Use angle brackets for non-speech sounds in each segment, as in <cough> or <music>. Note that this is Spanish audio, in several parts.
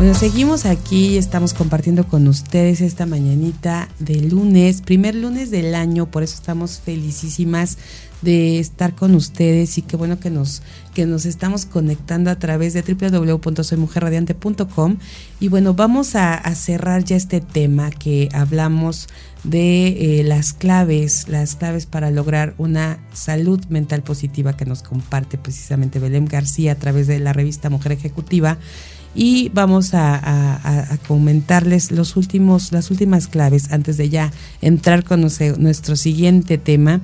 Bueno, seguimos aquí, estamos compartiendo con ustedes esta mañanita de lunes, primer lunes del año, por eso estamos felicísimas de estar con ustedes y qué bueno que nos que nos estamos conectando a través de www.soymujerradiante.com y bueno vamos a, cerrar ya este tema que hablamos de eh, las claves las claves para lograr una salud mental positiva que nos comparte precisamente Belém García a través de la revista Mujer Ejecutiva y vamos a, comentarles los últimos, las últimas claves antes de ya entrar con nuestro siguiente tema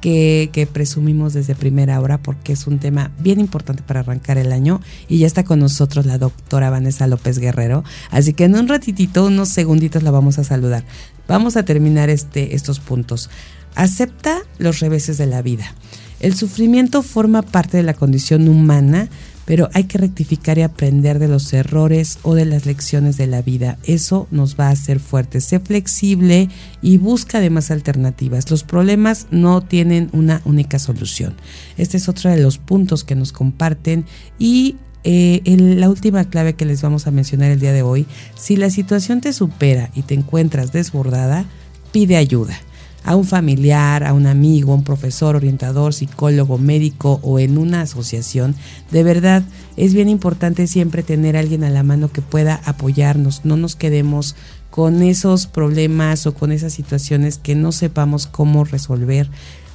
que, presumimos desde primera hora porque es un tema bien importante para arrancar el año y ya está con nosotros la doctora Vanessa López Guerrero. Así que en un ratitito, unos segunditos la vamos a saludar. Vamos a terminar este, estos puntos. Acepta los reveses de la vida. El sufrimiento forma parte de la condición humana, pero hay que rectificar y aprender de los errores o de las lecciones de la vida. Eso nos va a hacer fuertes. Sé flexible y busca además alternativas. Los problemas no tienen una única solución. Este es otro de los puntos que nos comparten y eh, la última clave que les vamos a mencionar el día de hoy, si la situación te supera y te encuentras desbordada, pide ayuda a un familiar, a un amigo, un profesor, orientador, psicólogo, médico o en una asociación, de verdad es bien importante siempre tener a alguien a la mano que pueda apoyarnos, no nos quedemos con esos problemas o con esas situaciones que no sepamos cómo resolver.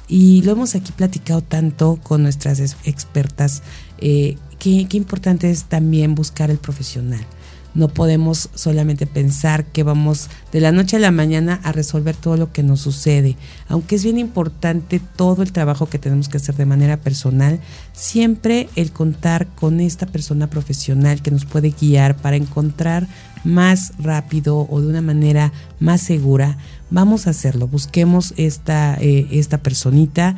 Y lo hemos aquí platicado tanto con nuestras expertas, eh, qué importante es también buscar el profesional no podemos solamente pensar que vamos de la noche a la mañana a resolver todo lo que nos sucede. Aunque es bien importante todo el trabajo que tenemos que hacer de manera personal, siempre el contar con esta persona profesional que nos puede guiar para encontrar más rápido o de una manera más segura, vamos a hacerlo. Busquemos esta, eh, esta personita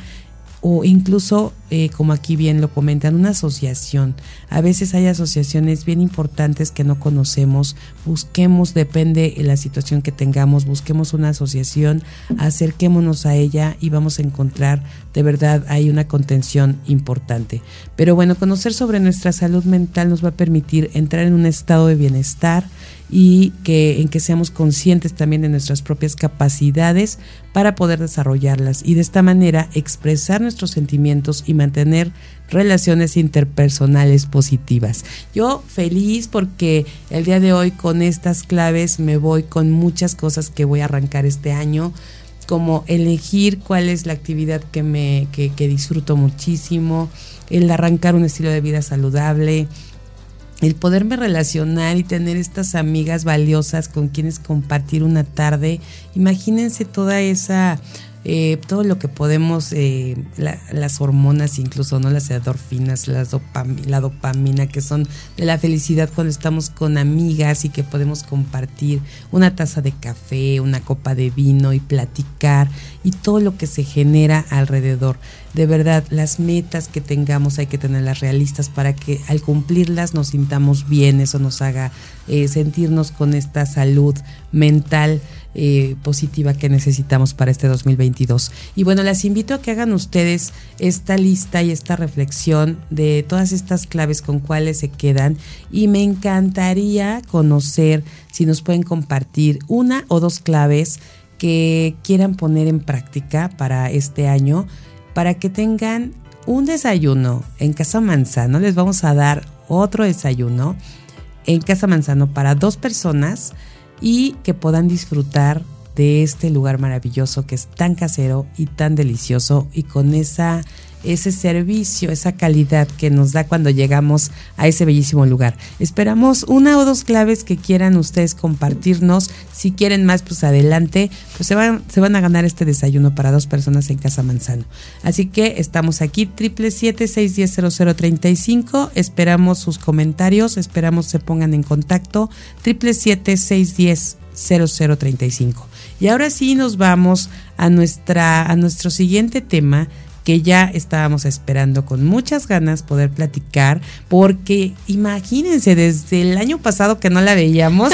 o incluso, eh, como aquí bien lo comentan, una asociación. A veces hay asociaciones bien importantes que no conocemos. Busquemos, depende de la situación que tengamos, busquemos una asociación, acerquémonos a ella y vamos a encontrar, de verdad, hay una contención importante. Pero bueno, conocer sobre nuestra salud mental nos va a permitir entrar en un estado de bienestar y que en que seamos conscientes también de nuestras propias capacidades para poder desarrollarlas y de esta manera expresar nuestros sentimientos y mantener relaciones interpersonales positivas. Yo feliz porque el día de hoy con estas claves me voy con muchas cosas que voy a arrancar este año como elegir cuál es la actividad que me que, que disfruto muchísimo, el arrancar un estilo de vida saludable, el poderme relacionar y tener estas amigas valiosas con quienes compartir una tarde. Imagínense toda esa eh, todo lo que podemos, eh, las hormonas incluso, ¿no? Las endorfinas, las la dopamina, que son de la felicidad cuando estamos con amigas y que podemos compartir una taza de café, una copa de vino y platicar y todo lo que se genera alrededor. De verdad, las metas que tengamos hay que tenerlas realistas para que al cumplirlas nos sintamos bien, eso nos haga eh, sentirnos con esta salud mental eh, positiva que necesitamos para este 2022. Y bueno, las invito a que hagan ustedes esta lista y esta reflexión de todas estas claves con cuáles se quedan y me encantaría conocer si nos pueden compartir una o dos claves que quieran poner en práctica para este año para que tengan un desayuno en Casa Manzano. Les vamos a dar otro desayuno en Casa Manzano para dos personas y que puedan disfrutar de este lugar maravilloso que es tan casero y tan delicioso y con esa ese servicio, esa calidad que nos da cuando llegamos a ese bellísimo lugar. Esperamos una o dos claves que quieran ustedes compartirnos. Si quieren más, pues adelante. Pues se van, se van a ganar este desayuno para dos personas en Casa Manzano. Así que estamos aquí, triple siete seis diez cinco. Esperamos sus comentarios, esperamos se pongan en contacto. Triple siete seis diez cinco. Y ahora sí nos vamos a nuestra a nuestro siguiente tema que ya estábamos esperando con muchas ganas poder platicar, porque imagínense, desde el año pasado que no la veíamos,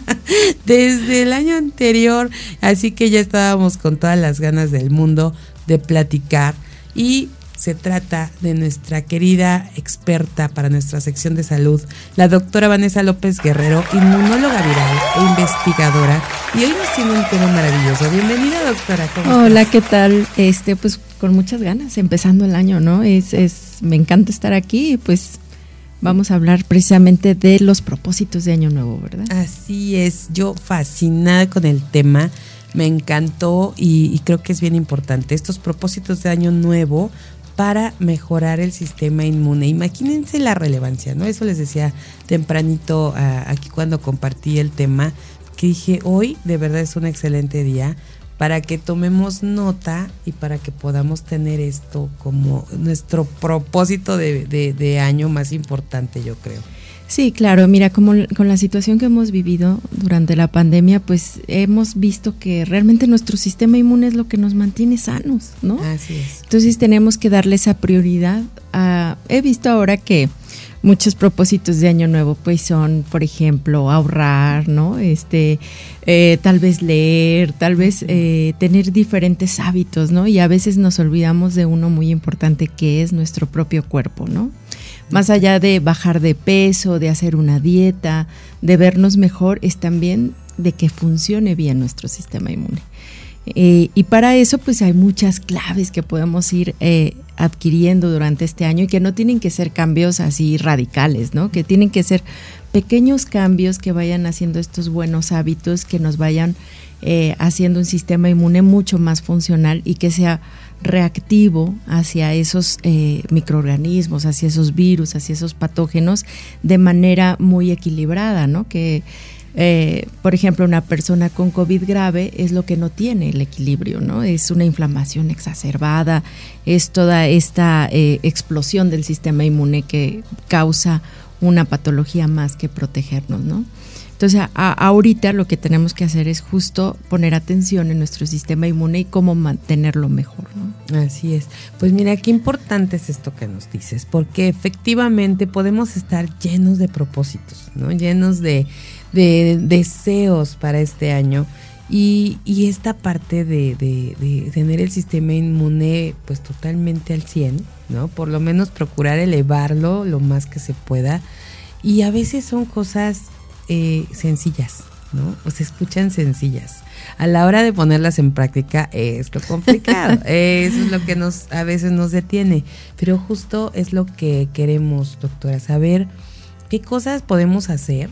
<laughs> desde el año anterior, así que ya estábamos con todas las ganas del mundo de platicar. Y se trata de nuestra querida experta para nuestra sección de salud, la doctora Vanessa López Guerrero, inmunóloga viral e investigadora. Y hoy nos tiene un tema maravilloso. Bienvenida, doctora. Hola, ¿qué tal? Este, pues con muchas ganas, empezando el año, ¿no? Es, es, me encanta estar aquí y pues vamos a hablar precisamente de los propósitos de Año Nuevo, ¿verdad? Así es, yo fascinada con el tema, me encantó y, y, creo que es bien importante. Estos propósitos de Año Nuevo para mejorar el sistema inmune. Imagínense la relevancia, ¿no? Eso les decía tempranito aquí cuando compartí el tema, que dije, hoy de verdad es un excelente día para que tomemos nota y para que podamos tener esto como nuestro propósito de, de año más importante, yo creo. Sí, claro, mira, como con la situación que hemos vivido durante la pandemia, pues hemos visto que realmente nuestro sistema inmune es lo que nos mantiene sanos, ¿no? Así es. Entonces tenemos que darle esa prioridad a... He visto ahora que muchos propósitos de año nuevo pues son por ejemplo ahorrar no este eh, tal vez leer tal vez eh, tener diferentes hábitos no y a veces nos olvidamos de uno muy importante que es nuestro propio cuerpo no más allá de bajar de peso, de hacer una dieta, de vernos mejor, es también de que funcione bien nuestro sistema inmune. Eh, y para eso pues hay muchas claves que podemos ir eh, adquiriendo durante este año y que no tienen que ser cambios así radicales, ¿no? Que tienen que ser pequeños cambios que vayan haciendo estos buenos hábitos, que nos vayan eh, haciendo un sistema inmune mucho más funcional y que sea reactivo hacia esos eh, microorganismos, hacia esos virus, hacia esos patógenos de manera muy equilibrada, ¿no? Que, eh, por ejemplo, una persona con COVID grave es lo que no tiene el equilibrio, ¿no? Es una inflamación exacerbada, es toda esta eh, explosión del sistema inmune que causa una patología más que protegernos, ¿no? Entonces, ahorita lo que tenemos que hacer es justo poner atención en nuestro sistema inmune y cómo mantenerlo mejor. ¿no? Así es. Pues mira, qué importante es esto que nos dices, porque efectivamente podemos estar llenos de propósitos, ¿no? llenos de, deseos para este año. Y, esta parte de, de, tener el sistema inmune pues totalmente al 100, ¿no? Por lo menos procurar elevarlo lo más que se pueda. Y a veces son cosas eh, sencillas, ¿no? O se escuchan sencillas. A la hora de ponerlas en práctica es lo complicado. <laughs> Eso es lo que nos a veces nos detiene. Pero justo es lo que queremos, doctora, saber qué cosas podemos hacer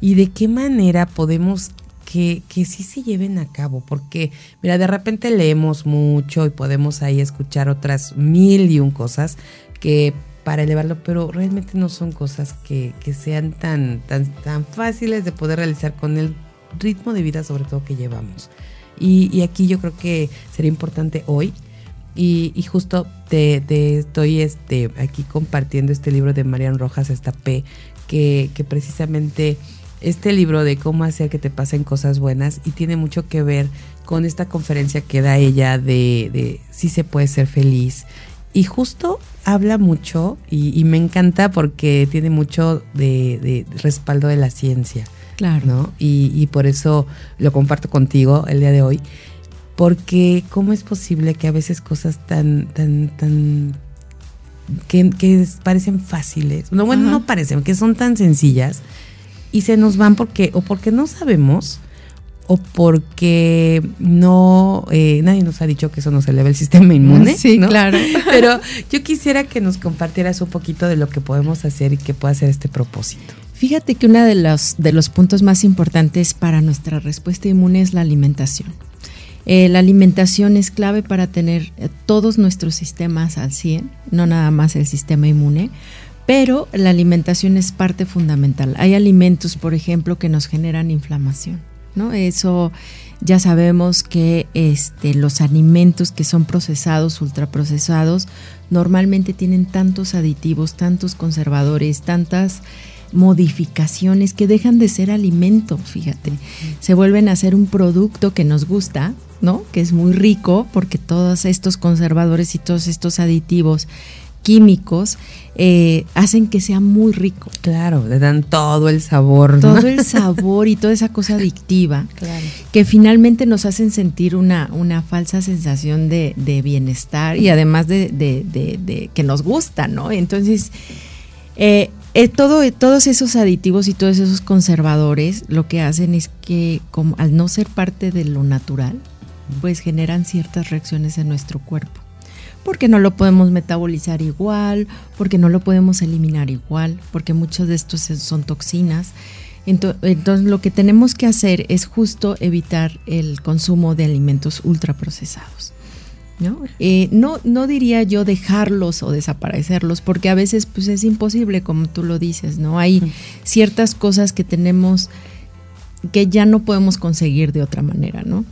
y de qué manera podemos que, que sí se lleven a cabo. Porque, mira, de repente leemos mucho y podemos ahí escuchar otras mil y un cosas que para elevarlo, pero realmente no son cosas que, sean tan, tan, tan fáciles de poder realizar con el ritmo de vida sobre todo que llevamos. Y, aquí yo creo que sería importante hoy, y, justo te, estoy este, aquí compartiendo este libro de Marian Rojas, esta P, que, que precisamente este libro de cómo hacer que te pasen cosas buenas y tiene mucho que ver con esta conferencia que da ella de, de si se puede ser feliz y justo habla mucho y, me encanta porque tiene mucho de, respaldo de la ciencia. Claro. ¿no? Y, por eso lo comparto contigo el día de hoy. Porque cómo es posible que a veces cosas tan, tan, tan que, parecen fáciles, no, bueno, no parecen, que son tan sencillas y se nos van porque, o porque no sabemos, o porque no, eh, nadie nos ha dicho que eso nos eleva el sistema inmune. <laughs> Sí, claro. <laughs> Pero yo quisiera que nos compartieras un poquito de lo que podemos hacer y qué puede hacer este propósito. Fíjate que uno de los, de los puntos más importantes para nuestra respuesta inmune es la alimentación. Eh, la alimentación es clave para tener eh, todos nuestros sistemas al 100, no nada más el sistema inmune, pero la alimentación es parte fundamental. Hay alimentos, por ejemplo, que nos generan inflamación ¿no? Eso ya sabemos que este, los alimentos que son procesados, ultraprocesados, normalmente tienen tantos aditivos, tantos conservadores, tantas modificaciones que dejan de ser alimento, fíjate. Se vuelven a ser un producto que nos gusta, ¿no? Que es muy rico porque todos estos conservadores y todos estos aditivos químicos eh, hacen que sea muy rico. Claro, le dan todo el sabor. Todo el <laughs> sabor y toda esa cosa adictiva que finalmente nos hacen sentir una, una falsa sensación de, bienestar y además de, que nos gusta, ¿no? Entonces, eh, eh, todo, todos esos aditivos y todos esos conservadores lo que hacen es que como, al no ser parte de lo natural, pues generan ciertas reacciones en nuestro cuerpo porque no lo podemos metabolizar igual, porque no lo podemos eliminar igual, porque muchos de estos son toxinas. Entonces, lo que tenemos que hacer es justo evitar el consumo de alimentos ultraprocesados. ¿no? Eh, no, no diría yo dejarlos o desaparecerlos, porque a veces pues es imposible, como tú lo dices, ¿no? Hay ciertas cosas que tenemos que ya no podemos conseguir de otra manera, ¿no?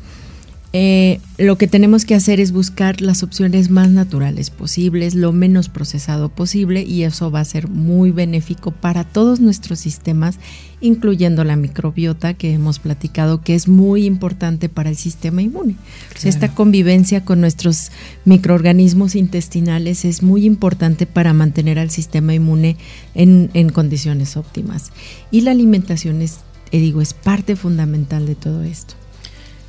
Eh, lo que tenemos que hacer es buscar las opciones más naturales posibles, lo menos procesado posible y eso va a ser muy benéfico para todos nuestros sistemas, incluyendo la microbiota que hemos platicado que es muy importante para el sistema inmune. esta convivencia con nuestros microorganismos intestinales es muy importante para mantener al sistema inmune en, en condiciones óptimas. Y la alimentación es, eh, digo, es parte fundamental de todo esto.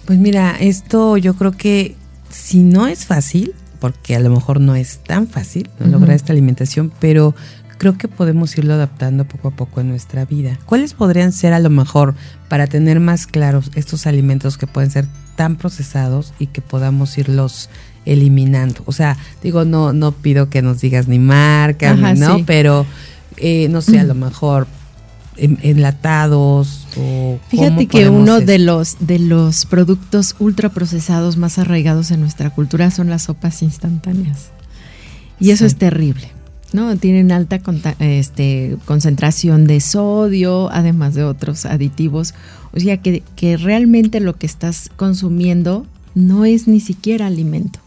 Pues mira, esto yo creo que si no es fácil, porque a lo mejor no es tan fácil lograr esta alimentación, pero creo que podemos irlo adaptando poco a poco en nuestra vida. ¿Cuáles podrían ser a lo mejor para tener más claros estos alimentos que pueden ser tan procesados y que podamos irlos eliminando? O sea, digo, no, no pido que nos digas ni marca, ¿no? Pero eh, no sé, a lo <clears throat> mejor enlatados o Fíjate que uno de los de los productos ultraprocesados más arraigados en nuestra cultura son las sopas instantáneas. Y eso es terrible. ¿no? Tienen alta este, concentración de sodio, además de otros aditivos. O sea que, que, realmente lo que estás consumiendo no es ni siquiera alimento.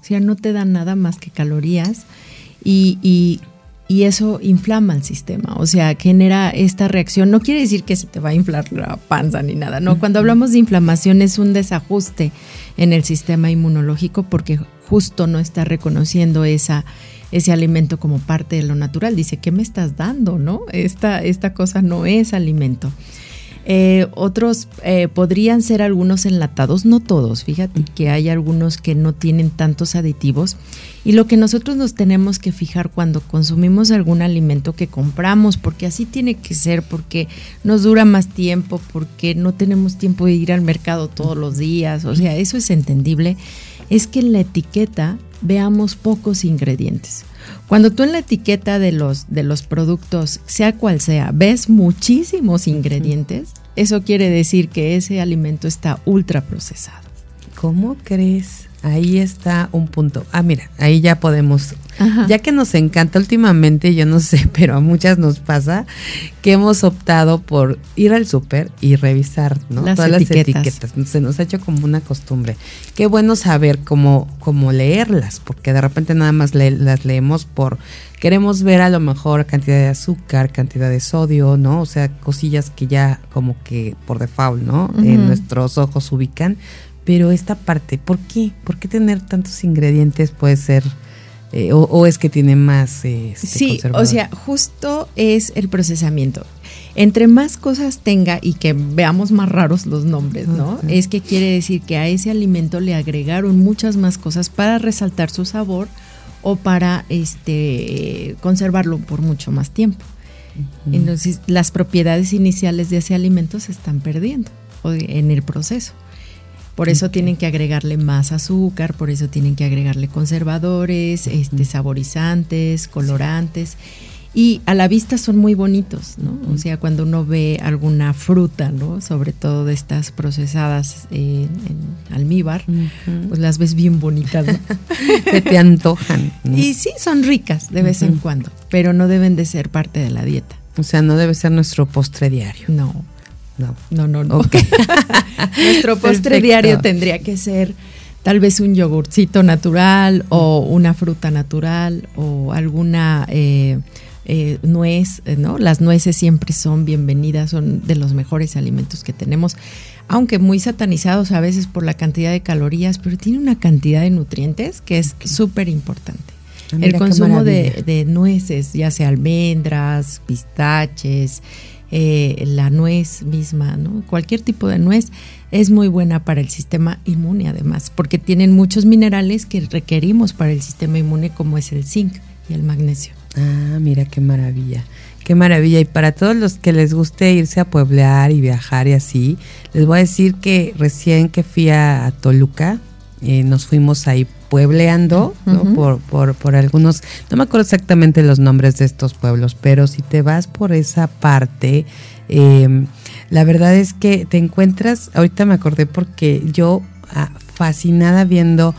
O sea, no te dan nada más que calorías. Y, y y eso inflama el sistema, o sea, genera esta reacción. No quiere decir que se te va a inflar la panza ni nada, no. Cuando hablamos de inflamación es un desajuste en el sistema inmunológico porque justo no está reconociendo esa ese alimento como parte de lo natural. Dice, ¿qué me estás dando? ¿No? Esta, esta cosa no es alimento. Eh, otros eh, podrían ser algunos enlatados, no todos, fíjate que hay algunos que no tienen tantos aditivos. Y lo que nosotros nos tenemos que fijar cuando consumimos algún alimento que compramos, porque así tiene que ser, porque nos dura más tiempo, porque no tenemos tiempo de ir al mercado todos los días, o sea, eso es entendible, es que en la etiqueta veamos pocos ingredientes. Cuando tú en la etiqueta de los, de los productos, sea cual sea, ves muchísimos ingredientes, eso quiere decir que ese alimento está ultra procesado. ¿Cómo crees? Ahí está un punto. Ah, mira, ahí ya podemos. Ya que nos encanta últimamente, yo no sé, <laughs> pero a muchas nos pasa que hemos optado por ir al súper y revisar ¿no? todas las etiquetas. Se nos ha hecho como una costumbre. Qué bueno saber cómo, cómo leerlas, porque de repente nada más las leemos por queremos ver a lo mejor cantidad de azúcar, cantidad de sodio, ¿no? O sea, cosillas que ya como que por default, ¿no? En nuestros ojos ubican pero esta parte, ¿por qué? ¿Por qué tener tantos ingredientes puede ser... Eh, o, es que tiene más... Eh, este, sí, o sea, justo es el procesamiento. Entre más cosas tenga y que veamos más raros los nombres, ¿no? Es que quiere decir que a ese alimento le agregaron muchas más cosas para resaltar su sabor o para este conservarlo por mucho más tiempo. Entonces, las propiedades iniciales de ese alimento se están perdiendo en el proceso. Por eso tienen que agregarle más azúcar, por eso tienen que agregarle conservadores, este, saborizantes, colorantes. Y a la vista son muy bonitos, ¿no? O sea, cuando uno ve alguna fruta, ¿no? Sobre todo de estas procesadas en, almíbar, pues las ves bien bonitas, ¿no? <laughs> que te antojan. Y sí, son ricas de vez en cuando, pero no deben de ser parte de la dieta. O sea, no debe ser nuestro postre diario. No. No, no, no. no. <laughs> Nuestro postre diario tendría que ser tal vez un yogurcito natural o una fruta natural o alguna eh, eh, nuez, eh, ¿no? Las nueces siempre son bienvenidas, son de los mejores alimentos que tenemos, aunque muy satanizados a veces por la cantidad de calorías, pero tiene una cantidad de nutrientes que es súper importante. Ah, el consumo de, nueces, ya sea almendras, pistaches, eh, la nuez misma, ¿no? Cualquier tipo de nuez es muy buena para el sistema inmune además, porque tienen muchos minerales que requerimos para el sistema inmune como es el zinc y el magnesio. Ah, mira qué maravilla. Qué maravilla. Y para todos los que les guste irse a pueblear y viajar y así, les voy a decir que recién que fui a, Toluca, eh, nos fuimos ahí puebleando por, por, por, algunos, no me acuerdo exactamente los nombres de estos pueblos, pero si te vas por esa parte, eh, la verdad es que te encuentras, ahorita me acordé porque yo ah, fascinada viendo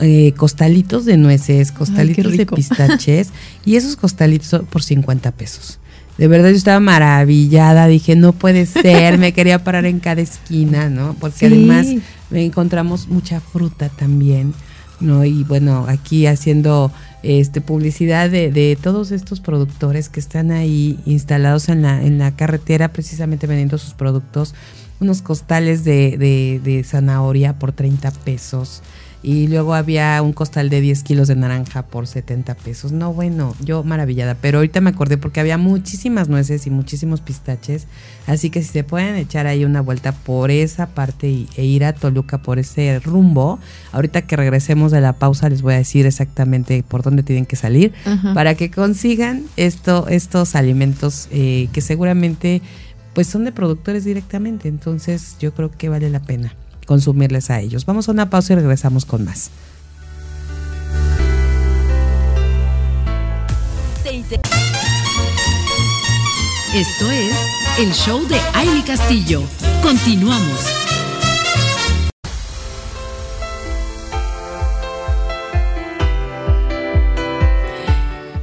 eh, costalitos de nueces, costalitos de pistaches y esos costalitos por 50 pesos. De verdad yo estaba maravillada, dije, no puede ser, me quería parar en cada esquina, ¿no? Porque además encontramos mucha fruta también, ¿no? Y bueno, aquí haciendo este publicidad de, de, todos estos productores que están ahí instalados en la, en la carretera precisamente vendiendo sus productos, unos costales de, de, de zanahoria por 30 pesos, y luego había un costal de 10 kilos de naranja por 70 pesos. No, bueno, yo maravillada. Pero ahorita me acordé porque había muchísimas nueces y muchísimos pistaches. Así que si se pueden echar ahí una vuelta por esa parte e ir a Toluca por ese rumbo, ahorita que regresemos de la pausa les voy a decir exactamente por dónde tienen que salir para que consigan esto, estos alimentos eh, que seguramente pues son de productores directamente. Entonces yo creo que vale la pena consumirles a ellos. Vamos a una pausa y regresamos con más. Esto es el show de Aile Castillo. Continuamos.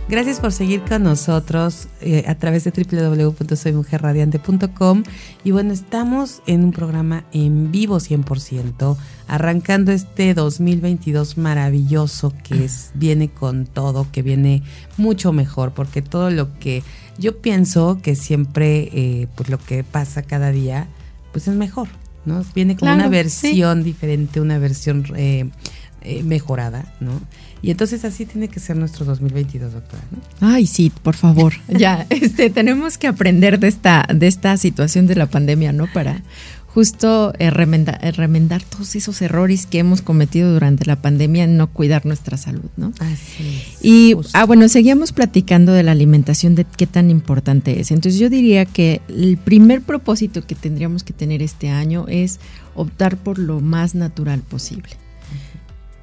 Gracias por seguir con nosotros eh, a través de www.soymujerradiante.com. Y bueno, estamos en un programa en vivo 100%, arrancando este 2022 maravilloso que es, viene con todo, que viene mucho mejor, porque todo lo que yo pienso que siempre, eh, pues lo que pasa cada día, pues es mejor, ¿no? Viene como una versión diferente, una versión eh, mejorada, ¿no? Y entonces así tiene que ser nuestro 2022, doctora. Ay, sí, por favor. <laughs> ya, este, tenemos que aprender de esta, de esta situación de la pandemia, ¿no? Para justo eh, remendar, todos esos errores que hemos cometido durante la pandemia en no cuidar nuestra salud, ¿no? Así es. Y, ah, bueno, seguíamos platicando de la alimentación, de qué tan importante es. Entonces yo diría que el primer propósito que tendríamos que tener este año es optar por lo más natural posible.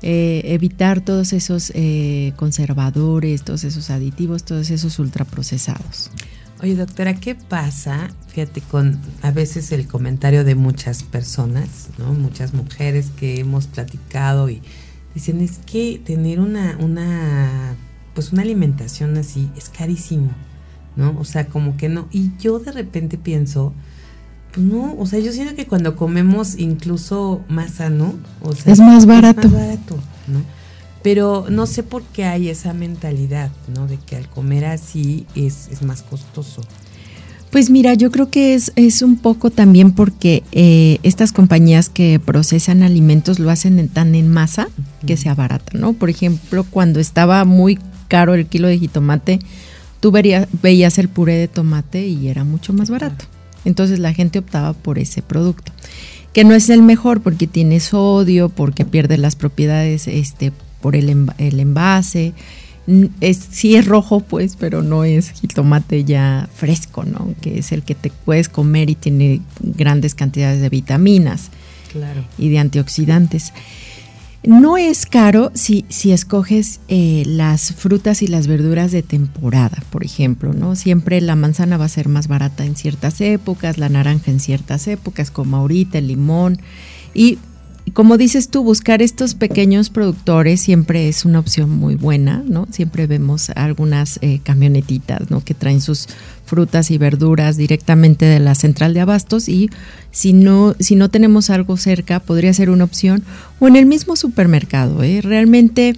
Eh, evitar todos esos eh, conservadores, todos esos aditivos, todos esos ultraprocesados. Oye, doctora, ¿qué pasa? Fíjate, con a veces el comentario de muchas personas, ¿no? Muchas mujeres que hemos platicado y dicen, es que tener una, una, pues una alimentación así es carísimo, ¿no? O sea, como que no. Y yo de repente pienso, pues no, o sea, yo siento que cuando comemos incluso más sano, o sea, es más barato. Es más barato, ¿no? Pero no sé por qué hay esa mentalidad, ¿no? De que al comer así es, es más costoso. Pues mira, yo creo que es, es un poco también porque eh, estas compañías que procesan alimentos lo hacen tan en masa que se abarata, ¿no? Por ejemplo, cuando estaba muy caro el kilo de jitomate, tú veías el puré de tomate y era mucho más barato. Entonces la gente optaba por ese producto, que no es el mejor porque tiene sodio, porque pierde las propiedades este, por el, envase. Es, sí es rojo, pues, pero no es jitomate ya fresco, ¿no? Que es el que te puedes comer y tiene grandes cantidades de vitaminas y de antioxidantes. No es caro si, si escoges eh, las frutas y las verduras de temporada, por ejemplo, ¿no? Siempre la manzana va a ser más barata en ciertas épocas, la naranja en ciertas épocas, como ahorita, el limón. Y como dices tú, buscar estos pequeños productores siempre es una opción muy buena, ¿no? Siempre vemos algunas eh, camionetitas. Que traen sus frutas y verduras directamente de la central de abastos y si no, si no tenemos algo cerca, podría ser una opción o en el mismo supermercado, ¿eh? Realmente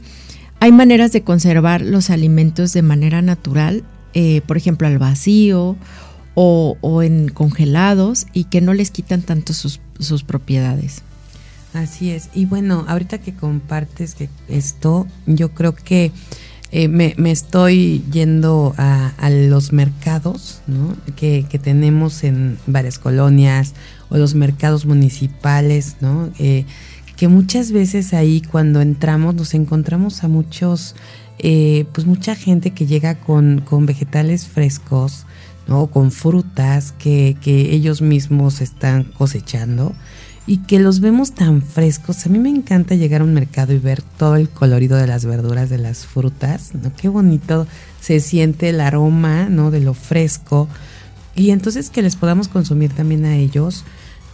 hay maneras de conservar los alimentos de manera natural, eh, por ejemplo, al vacío o, en congelados y que no les quitan tanto sus propiedades. Así es. Y bueno, ahorita que compartes que esto, yo creo que eh, me, estoy yendo a, los mercados ¿no? que, tenemos en varias colonias o los mercados municipales, ¿no? Eh, que muchas veces ahí cuando entramos nos encontramos a muchos, eh, pues mucha gente que llega con, con vegetales frescos, ¿no? con frutas que, que ellos mismos están cosechando y que los vemos tan frescos. A mí me encanta llegar a un mercado y ver todo el colorido de las verduras, de las frutas, ¿no? Qué bonito se siente el aroma, ¿no? De lo fresco. Y entonces que les podamos consumir también a ellos.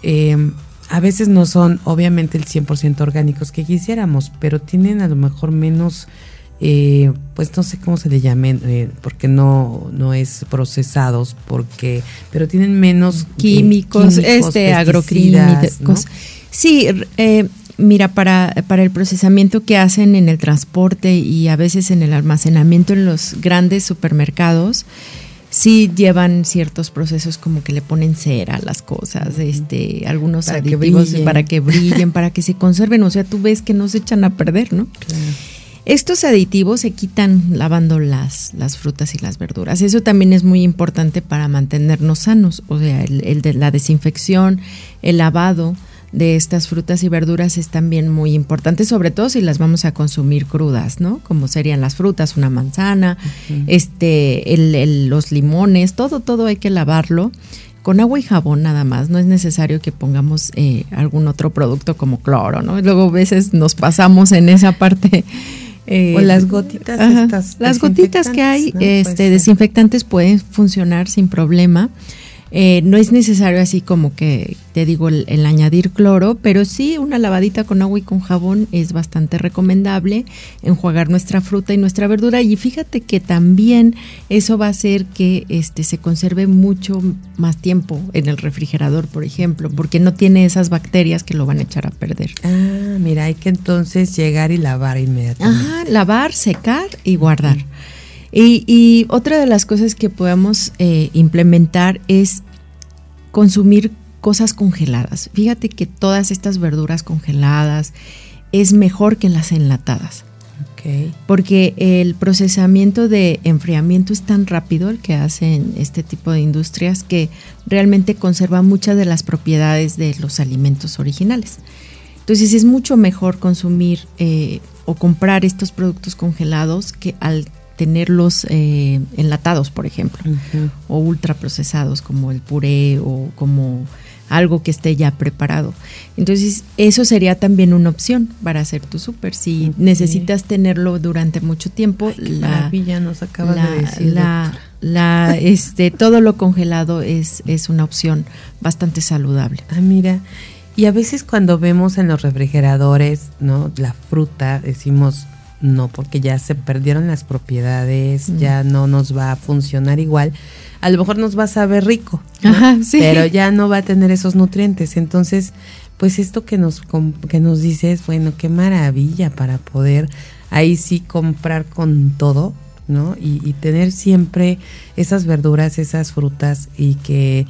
Eh, a veces no son obviamente el 100% orgánicos que quisiéramos, pero tienen a lo mejor menos eh, pues no sé cómo se le llamen, eh, porque no, no es procesados, porque, pero tienen menos eh, químicos, este agroquímicos. Sí, mira, para, para el procesamiento que hacen en el transporte y a veces en el almacenamiento en los grandes supermercados, sí llevan ciertos procesos como que le ponen cera a las cosas, este, algunos aditivos para que brillen, <laughs> para que se conserven, o sea, tú ves que no se echan a perder, ¿no? Claro. Estos aditivos se quitan lavando las, las frutas y las verduras. Eso también es muy importante para mantenernos sanos. O sea, el, de la desinfección, el lavado de estas frutas y verduras es también muy importante, sobre todo si las vamos a consumir crudas, ¿no? Como serían las frutas, una manzana, este, el, los limones, todo, todo hay que lavarlo con agua y jabón nada más. No es necesario que pongamos eh, algún otro producto como cloro, ¿no? luego a veces nos pasamos en esa parte o las gotitas estas. Las gotitas que hay, este, desinfectantes pueden funcionar sin problema. Eh, no es necesario así como que te digo el, añadir cloro, pero sí una lavadita con agua y con jabón es bastante recomendable, enjuagar nuestra fruta y nuestra verdura y fíjate que también eso va a hacer que este se conserve mucho más tiempo en el refrigerador, por ejemplo, porque no tiene esas bacterias que lo van a echar a perder. Ah, mira, hay que entonces llegar y lavar inmediatamente. Ajá, lavar, secar y guardar. Y, otra de las cosas que podemos eh, implementar es consumir cosas congeladas. Fíjate que todas estas verduras congeladas es mejor que las enlatadas. Porque el procesamiento de enfriamiento es tan rápido el que hacen este tipo de industrias que realmente conserva muchas de las propiedades de los alimentos originales. Entonces es mucho mejor consumir eh, o comprar estos productos congelados que al tenerlos eh, enlatados, por ejemplo, o ultraprocesados como el puré o como algo que esté ya preparado. Entonces, eso sería también una opción para hacer tu súper. Si necesitas tenerlo durante mucho tiempo, la nos acaba de decir. La, este, todo lo congelado es, es una opción bastante saludable. Ah, mira. Y a veces cuando vemos en los refrigeradores, ¿no? La fruta, decimos, no, porque ya se perdieron las propiedades, mm. ya no nos va a funcionar igual. A lo mejor nos va a saber rico, pero ya no va a tener esos nutrientes. Entonces, pues esto que nos, que nos dices, bueno, qué maravilla para poder ahí sí comprar con todo, ¿no? Y, tener siempre esas verduras, esas frutas y que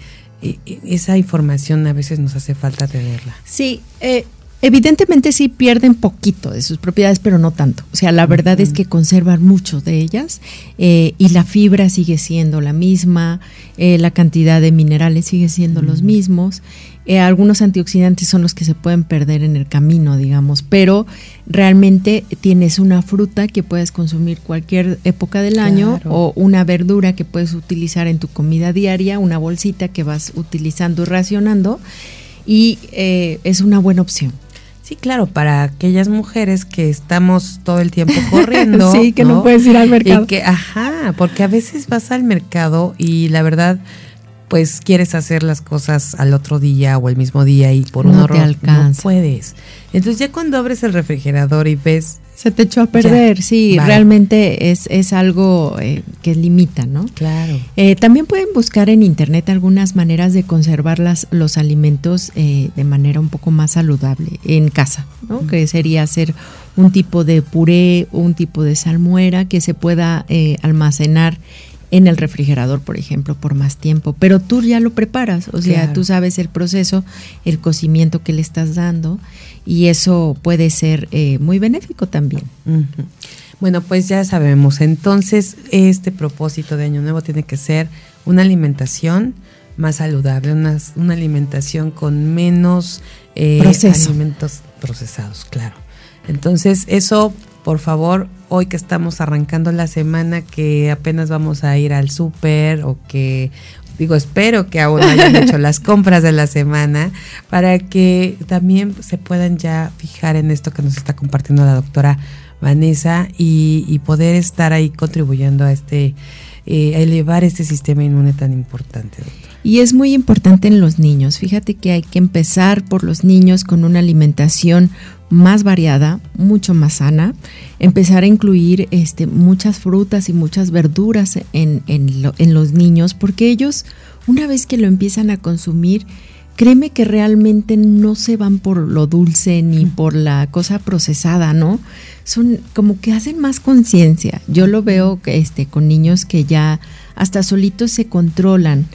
esa información a veces nos hace falta tenerla. Sí, eh, Evidentemente sí pierden poquito de sus propiedades, pero no tanto. O sea, la verdad es que conservan mucho de ellas eh, y la fibra sigue siendo la misma, eh, la cantidad de minerales sigue siendo los mismos. Eh, algunos antioxidantes son los que se pueden perder en el camino, digamos, pero realmente tienes una fruta que puedes consumir cualquier época del año o una verdura que puedes utilizar en tu comida diaria, una bolsita que vas utilizando y racionando y es una buena opción. Sí, claro, para aquellas mujeres que estamos todo el tiempo <laughs> corriendo. sí, que ¿no? puedes ir al mercado. Y que, ajá, porque a veces vas al mercado y la verdad, pues quieres hacer las cosas al otro día o el mismo día y por un no no puedes. Entonces ya cuando abres el refrigerador y ves se te echó a perder, sí, realmente es, es algo eh, que limita, ¿no? Claro. Eh, también pueden buscar en internet algunas maneras de conservar las, los alimentos eh, de manera un poco más saludable en casa, ¿no? Que sería hacer un tipo de puré o un tipo de salmuera que se pueda almacenar en el refrigerador, por ejemplo, por más tiempo, pero tú ya lo preparas, o sea, tú sabes el proceso, el cocimiento que le estás dando y eso puede ser eh, muy benéfico también. Bueno, pues ya sabemos, entonces este propósito de Año Nuevo tiene que ser una alimentación más saludable, una, una alimentación con menos eh, alimentos procesados, claro. Entonces eso, por favor, hoy que estamos arrancando la semana, que apenas vamos a ir al súper o que digo, espero que aún hayan hecho las compras de la semana para que también se puedan ya fijar en esto que nos está compartiendo la doctora Vanessa, y, poder estar ahí contribuyendo a este, eh, a elevar este sistema inmune tan importante. Y es muy importante en los niños. Fíjate que hay que empezar por los niños con una alimentación más variada, mucho más sana, empezar a incluir este, muchas frutas y muchas verduras en, en los niños, porque ellos, una vez que lo empiezan a consumir, créeme que realmente no se van por lo dulce ni por la cosa procesada, ¿no? Son como que hacen más conciencia. Yo lo veo este, con niños que ya hasta solitos se controlan.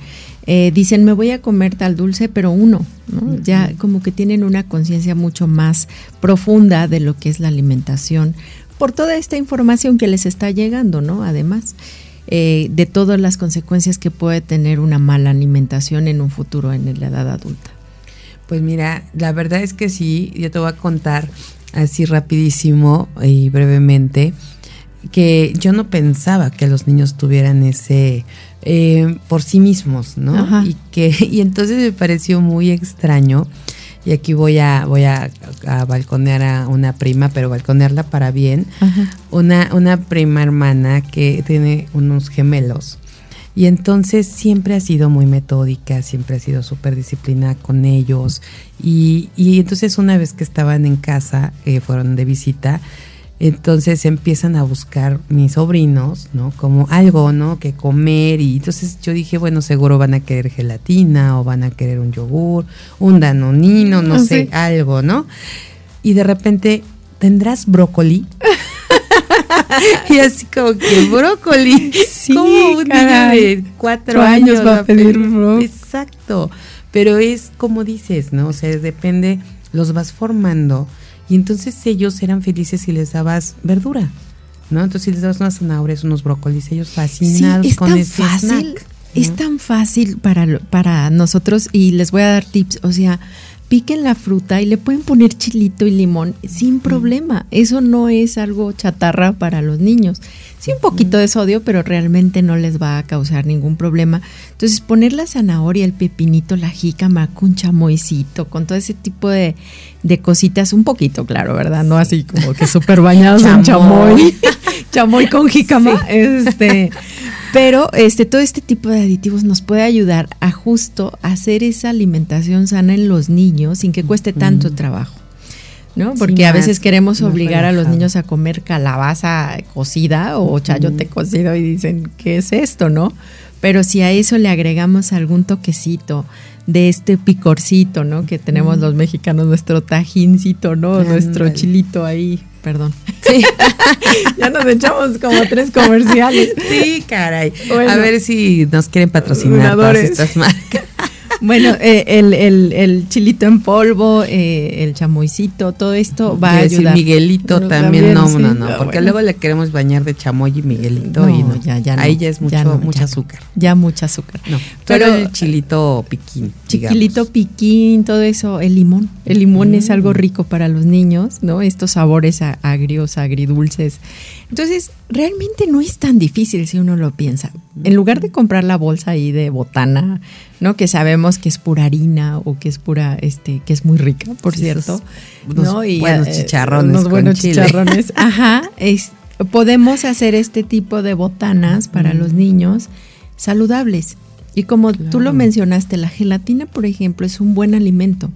Eh, dicen, me voy a comer tal dulce, pero uno, ¿no? Ya como que tienen una conciencia mucho más profunda de lo que es la alimentación por toda esta información que les está llegando, ¿no? Además. Eh, de todas las consecuencias que puede tener una mala alimentación en un futuro en la edad adulta. Pues mira, la verdad es que sí, yo te voy a contar así rapidísimo y brevemente que yo no pensaba que los niños tuvieran ese eh, por sí mismos, ¿no? Y que <laughs> y entonces me pareció muy extraño y aquí voy a voy a, balconear a una prima, pero balconearla para bien, una una prima hermana que tiene unos gemelos. Y entonces siempre ha sido muy metódica, siempre ha sido súper disciplinada con ellos. Y, y, entonces una vez que estaban en casa, eh, fueron de visita, entonces empiezan a buscar mis sobrinos, ¿no? Como algo, ¿no? Que comer. Y entonces yo dije, bueno, seguro van a querer gelatina o van a querer un yogur, un danonino, no, sé, algo, ¿no? Y de repente, ¿tendrás brócoli? <laughs> y así como que brócoli. Sí, como un niño de cuatro años, va a pedir brócoli. Exacto. Pero es como dices, ¿no? O sea, depende, los vas formando y entonces ellos eran felices si les dabas verdura, ¿no? Entonces si les dabas unas zanahorias, unos brócolis, ellos fascinados con tan ese fácil, Es tan fácil para, para nosotros y les voy a dar tips, o sea, piquen la fruta y le pueden poner chilito y limón sin problema. Eso no es algo chatarra para los niños. Sí, un poquito de sodio, pero realmente no les va a causar ningún problema. Entonces, poner la zanahoria, el pepinito, la jícama, con chamoycito, con todo ese tipo de, cositas, un poquito, claro, ¿verdad? No así como que súper bañados en <laughs> chamoy. <laughs> chamoy con jícama. Este pero este, todo este tipo de aditivos nos puede ayudar a justo hacer esa alimentación sana en los niños sin que cueste tanto trabajo. ¿no? Porque a veces queremos obligar a los niños a comer calabaza cocida o chayote cocido y dicen, ¿qué es esto, no? Pero si a eso le agregamos algún toquecito de este picorcito, ¿no? Que tenemos los mexicanos, nuestro tajincito, ¿no? Nuestro chilito ahí perdón. Sí. <laughs> ya nos echamos como tres comerciales. Sí, caray. a ver si nos quieren patrocinar todas estas marcas. Bueno, eh, el, el, el, chilito en polvo, eh, el chamoycito, todo esto va a ayudar. Miguelito también, no, no, no, porque luego le queremos bañar de chamoy y Miguelito y no, ya, ya ahí ya es mucho, mucho azúcar. Ya mucho azúcar. No, pero, el chilito piquín. Chilito piquín, todo eso, el limón. El limón es algo mm. rico para los niños, ¿no? Estos sabores agrios, agridulces. Entonces, realmente no es tan difícil si uno lo piensa. En lugar de comprar la bolsa ahí de botana, ¿no? Que sabemos que es pura harina o que es pura, este, que es muy rica, por cierto. ¿no? Y, buenos eh, chicharrones. Unos buenos chicharrones. <laughs> Ajá. podemos hacer este tipo de botanas para los niños saludables. Y como tú lo mencionaste, la gelatina, por ejemplo, es un buen alimento.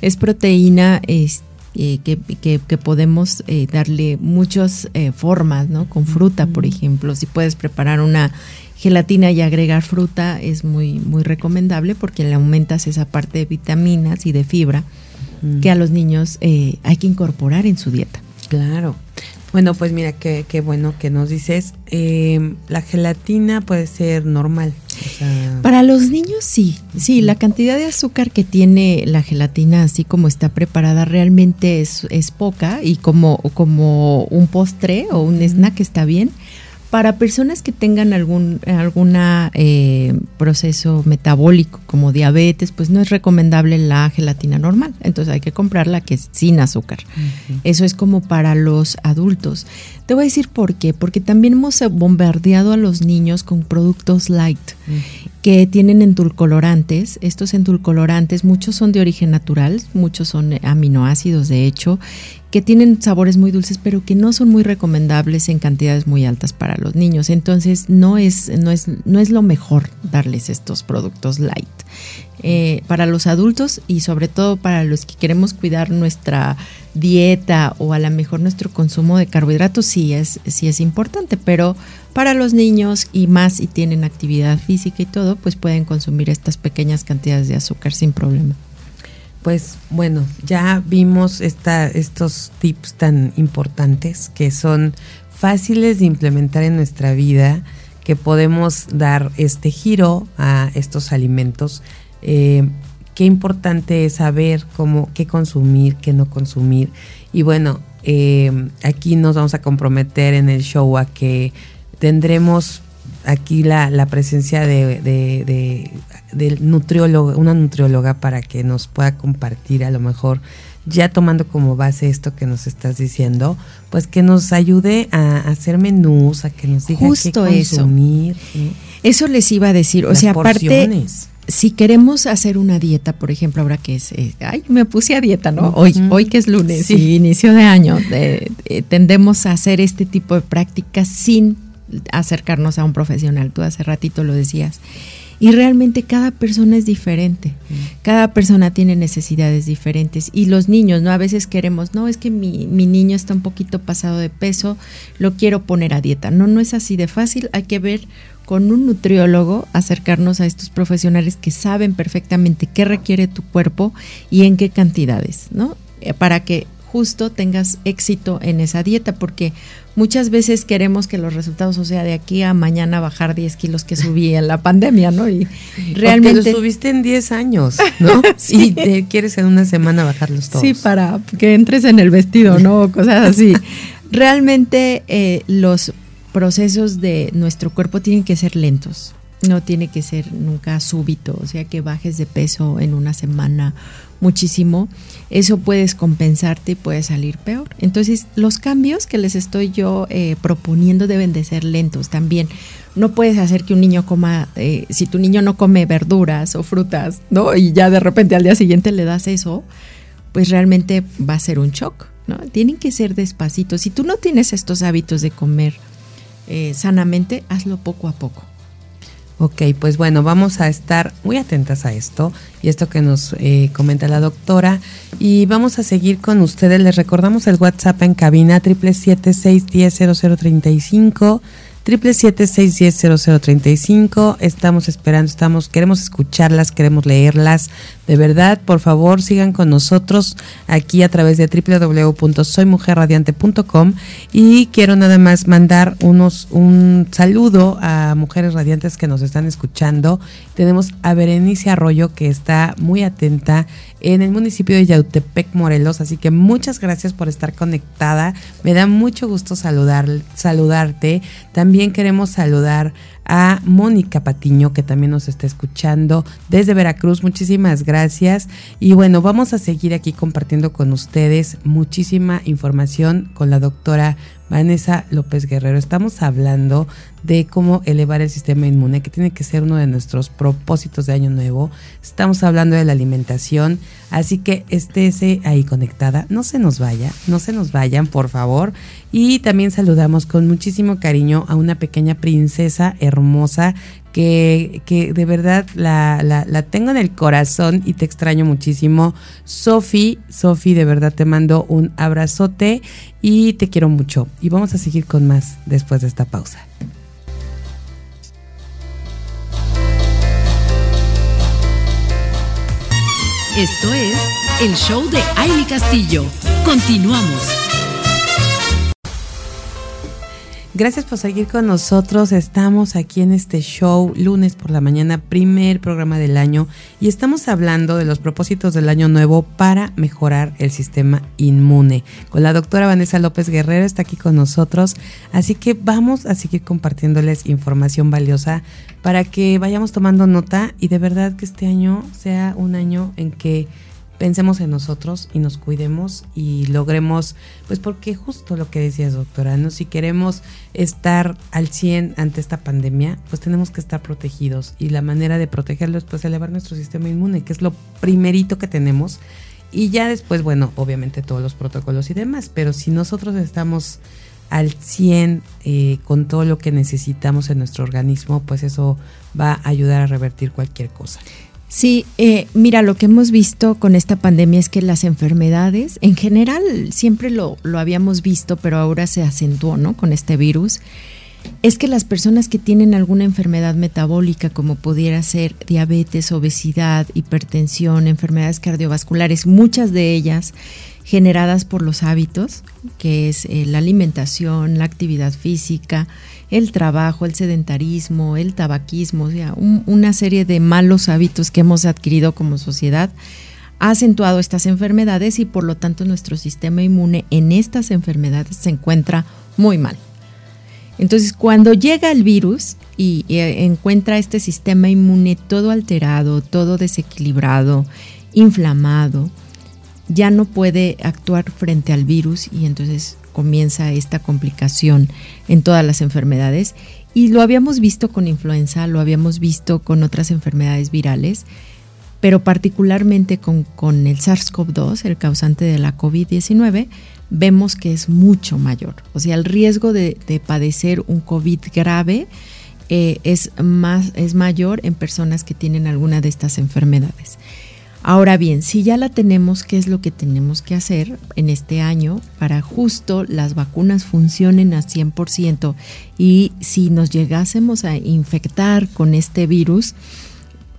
Es proteína este, eh, que, podemos eh, darle muchas eh, formas, ¿no? Con fruta, por ejemplo. Si puedes preparar una gelatina y agregar fruta, es muy, muy recomendable porque le aumentas esa parte de vitaminas y de fibra que a los niños hay que incorporar en su dieta. Claro. Bueno, pues mira, qué, qué bueno que nos dices. la gelatina puede ser normal. Para los niños sí, sí, la cantidad de azúcar que tiene la gelatina así como está preparada realmente es, es poca y como, como un postre o un snack está bien para personas que tengan algún alguna eh, proceso metabólico como diabetes, pues no es recomendable la gelatina normal. Entonces hay que comprarla que es sin azúcar. Eso es como para los adultos. Te voy a decir por qué. Porque también hemos bombardeado a los niños con productos light que tienen endulcolorantes. Estos endulcolorantes, muchos son de origen natural, muchos son aminoácidos de hecho, que tienen sabores muy dulces, pero que no son muy recomendables en cantidades muy altas para los niños. Entonces no es, no es, no es lo mejor darles estos productos light. Eh, para los adultos y sobre todo para los que queremos cuidar nuestra dieta o a lo mejor nuestro consumo de carbohidratos sí es, sí es importante, pero para los niños y más si tienen actividad física y todo, pues pueden consumir estas pequeñas cantidades de azúcar sin problema. Pues bueno, ya vimos esta, estos tips tan importantes que son fáciles de implementar en nuestra vida, que podemos dar este giro a estos alimentos. Eh, qué importante es saber cómo, qué consumir, qué no consumir. Y bueno, eh, aquí nos vamos a comprometer en el show a que tendremos aquí la, la presencia de, de, nutriólogo, una nutrióloga para que nos pueda compartir a lo mejor ya tomando como base esto que nos estás diciendo, pues que nos ayude a, hacer menús, a que nos diga Justo qué consumir. Eso. eso les iba a decir, o sea, aparte si queremos hacer una dieta, por ejemplo, ahora que es, eh, ay, me puse a dieta, ¿no? Hoy, hoy que es lunes y inicio de año, eh, tendemos a hacer este tipo de prácticas sin acercarnos a un profesional. Tú hace ratito lo decías. Y realmente cada persona es diferente. Cada persona tiene necesidades diferentes. Y los niños, ¿no? A veces queremos, no, es que mi, mi, niño está un poquito pasado de peso, lo quiero poner a dieta. No, no es así de fácil. Hay que ver con un nutriólogo, acercarnos a estos profesionales que saben perfectamente qué requiere tu cuerpo y en qué cantidades, ¿no? Eh, para que justo tengas éxito en esa dieta, porque muchas veces queremos que los resultados, o sea, de aquí a mañana bajar 10 kilos que subí en la pandemia, ¿no? Y <laughs> realmente... Porque lo subiste en 10 años, ¿no? <laughs> sí. Y quieres en una semana bajarlos todos. Sí, para que entres en el vestido, ¿no? O cosas así. <laughs> realmente eh, los procesos de nuestro cuerpo tienen que ser lentos. No tiene que ser nunca súbito, o sea que bajes de peso en una semana muchísimo, eso puedes compensarte y puede salir peor. Entonces, los cambios que les estoy yo eh, proponiendo deben de ser lentos también. No puedes hacer que un niño coma, eh, si tu niño no come verduras o frutas, ¿no? Y ya de repente al día siguiente le das eso, pues realmente va a ser un shock, ¿no? Tienen que ser despacitos. Si tú no tienes estos hábitos de comer eh, sanamente, hazlo poco a poco. Ok, pues bueno, vamos a estar muy atentas a esto y esto que nos eh, comenta la doctora y vamos a seguir con ustedes. Les recordamos el WhatsApp en cabina triple siete seis diez cero cero treinta y cinco triple siete seis diez cero cero treinta y cinco. Estamos esperando, estamos, queremos escucharlas, queremos leerlas. De verdad, por favor, sigan con nosotros aquí a través de www.soymujerradiante.com y quiero nada más mandar unos un saludo a mujeres radiantes que nos están escuchando. Tenemos a Berenice Arroyo que está muy atenta en el municipio de Yautepec, Morelos, así que muchas gracias por estar conectada. Me da mucho gusto saludar saludarte. También queremos saludar a Mónica Patiño, que también nos está escuchando desde Veracruz. Muchísimas gracias. Y bueno, vamos a seguir aquí compartiendo con ustedes muchísima información con la doctora Vanessa López Guerrero. Estamos hablando de cómo elevar el sistema inmune, que tiene que ser uno de nuestros propósitos de año nuevo. Estamos hablando de la alimentación, así que estése ahí conectada. No se nos vaya, no se nos vayan, por favor. Y también saludamos con muchísimo cariño a una pequeña princesa hermosa que, de verdad la, la, la, tengo en el corazón y te extraño muchísimo. Sofi, Sofi, de verdad te mando un abrazote y te quiero mucho. Y vamos a seguir con más después de esta pausa. Esto es el show de Aile Castillo. Continuamos. Gracias por seguir con nosotros. Estamos aquí en este show lunes por la mañana, primer programa del año, y estamos hablando de los propósitos del año nuevo para mejorar el sistema inmune. Con la doctora Vanessa López Guerrero está aquí con nosotros, así que vamos a seguir compartiéndoles información valiosa para que vayamos tomando nota y de verdad que este año sea un año en que pensemos en nosotros y nos cuidemos y logremos, pues porque justo lo que decías doctora, ¿no? si queremos estar al 100 ante esta pandemia, pues tenemos que estar protegidos y la manera de protegerlo es pues elevar nuestro sistema inmune, que es lo primerito que tenemos y ya después, bueno, obviamente todos los protocolos y demás, pero si nosotros estamos al 100 eh, con todo lo que necesitamos en nuestro organismo, pues eso va a ayudar a revertir cualquier cosa. Sí, eh, mira, lo que hemos visto con esta pandemia es que las enfermedades, en general, siempre lo, lo habíamos visto, pero ahora se acentuó, ¿no? Con este virus, es que las personas que tienen alguna enfermedad metabólica, como pudiera ser diabetes, obesidad, hipertensión, enfermedades cardiovasculares, muchas de ellas generadas por los hábitos, que es eh, la alimentación, la actividad física, el trabajo, el sedentarismo, el tabaquismo, o sea, una serie de malos hábitos que hemos adquirido como sociedad ha acentuado estas enfermedades y por lo tanto nuestro sistema inmune en estas enfermedades se encuentra muy mal. Entonces, cuando llega el virus y, y encuentra este sistema inmune todo alterado, todo desequilibrado, inflamado, ya no puede actuar frente al virus y entonces comienza esta complicación en todas las enfermedades. Y lo habíamos visto con influenza, lo habíamos visto con otras enfermedades virales, pero particularmente con, el SARS-CoV-2, el causante de la COVID-19, vemos que es mucho mayor. O sea, el riesgo de, padecer un COVID grave eh, es, más, es mayor en personas que tienen alguna de estas enfermedades. Ahora bien, si ya la tenemos, ¿qué es lo que tenemos que hacer en este año para justo las vacunas funcionen a 100% y si nos llegásemos a infectar con este virus,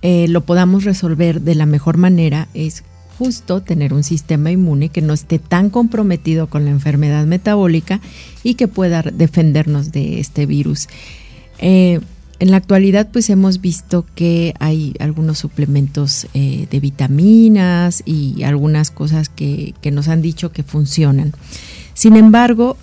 eh, lo podamos resolver de la mejor manera? Es justo tener un sistema inmune que no esté tan comprometido con la enfermedad metabólica y que pueda defendernos de este virus. Eh, en la actualidad pues hemos visto que hay algunos suplementos eh, de vitaminas y algunas cosas que, nos han dicho que funcionan. Sin embargo,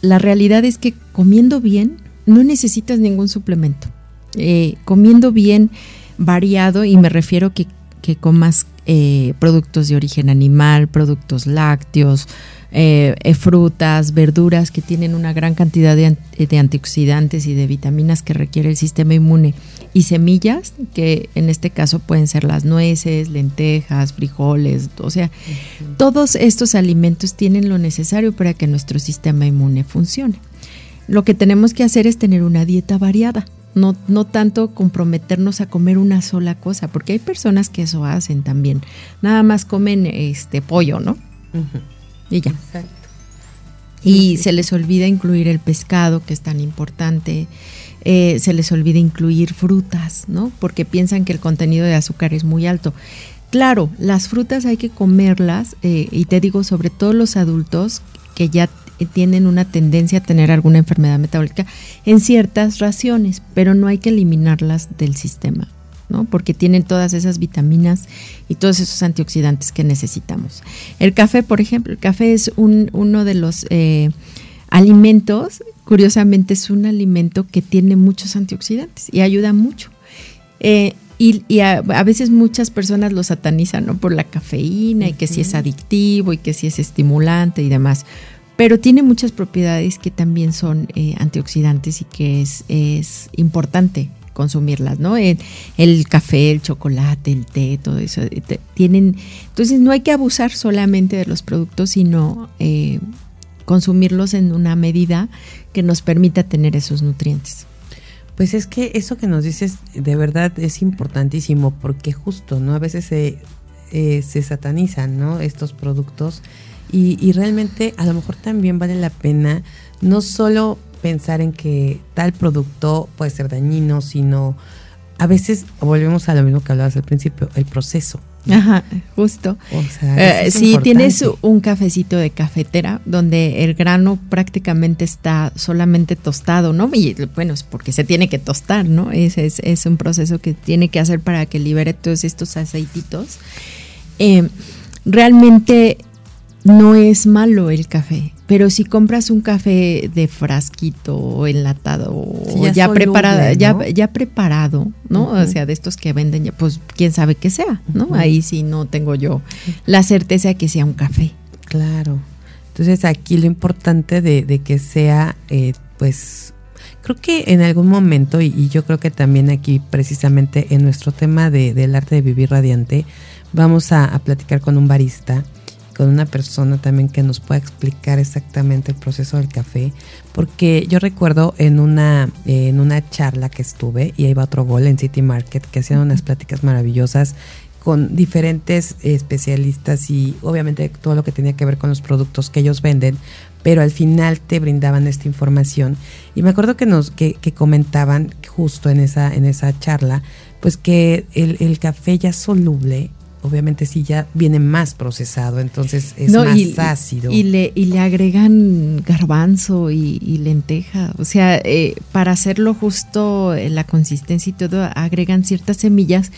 la realidad es que comiendo bien no necesitas ningún suplemento. Eh, comiendo bien variado y me refiero que, que comas eh, productos de origen animal, productos lácteos, eh, eh, frutas, verduras que tienen una gran cantidad de, de, antioxidantes y de vitaminas que requiere el sistema inmune y semillas que en este caso pueden ser las nueces, lentejas, frijoles, o sea, todos estos alimentos tienen lo necesario para que nuestro sistema inmune funcione. Lo que tenemos que hacer es tener una dieta variada. No, no, tanto comprometernos a comer una sola cosa, porque hay personas que eso hacen también. Nada más comen este pollo, ¿no? Y ya. Y se les olvida incluir el pescado, que es tan importante. Eh, se les olvida incluir frutas, ¿no? Porque piensan que el contenido de azúcar es muy alto. Claro, las frutas hay que comerlas, eh, y te digo, sobre todo los adultos que ya tienen una tendencia a tener alguna enfermedad metabólica en ciertas raciones, pero no hay que eliminarlas del sistema. ¿No? porque tienen todas esas vitaminas y todos esos antioxidantes que necesitamos. El café, por ejemplo, el café es un, uno de los eh, alimentos, curiosamente es un alimento que tiene muchos antioxidantes y ayuda mucho. Eh, y, a, veces muchas personas lo satanizan ¿no? por la cafeína y que si es adictivo y que si es estimulante y demás. Pero tiene muchas propiedades que también son eh, antioxidantes y que es, es importante consumirlas, ¿no? El, café, el chocolate, el té, todo eso. Eh, tienen, entonces no hay que abusar solamente de los productos, sino eh, consumirlos en una medida que nos permita tener esos nutrientes. Pues es que eso que nos dices de verdad es importantísimo porque justo, ¿no? A veces se, eh, se satanizan, ¿no? Estos productos y, y realmente a lo mejor también vale la pena no solo pensar en que tal producto puede ser dañino, sino a veces volvemos a lo mismo que hablabas al principio, el proceso. Ajá, justo. O sea, eh, si tienes un cafecito de cafetera donde el grano prácticamente está solamente tostado, ¿no? Y bueno, es porque se tiene que tostar, ¿no? Es, es, es un proceso que tiene que hacer para que libere todos estos aceititos. Eh, realmente no es malo el café, pero si compras un café de frasquito enlatado o ya, preparado, ya, ya preparado, ¿no? O sea, de estos que venden, ya, pues quién sabe qué sea, ¿no? Ahí sí no tengo yo la certeza de que sea un café. Claro. Entonces aquí lo importante de, que sea, eh, pues, creo que en algún momento, y, yo creo que también aquí precisamente en nuestro tema de, del arte de vivir radiante, vamos a platicar con un barista con una persona también que nos pueda explicar exactamente el proceso del café, porque yo recuerdo en una, en una charla que estuve, y ahí va otro gol en City Market, que hacían unas pláticas maravillosas con diferentes especialistas y obviamente todo lo que tenía que ver con los productos que ellos venden, pero al final te brindaban esta información. Y me acuerdo que nos, que, que comentaban justo en esa, en esa charla, pues que el, el café ya soluble obviamente sí ya viene más procesado, entonces es más ácido. Y le, y le agregan garbanzo y, lenteja, o sea, eh, para hacerlo justo en la consistencia y todo, agregan ciertas semillas